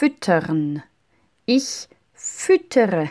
füttern. Ich füttere.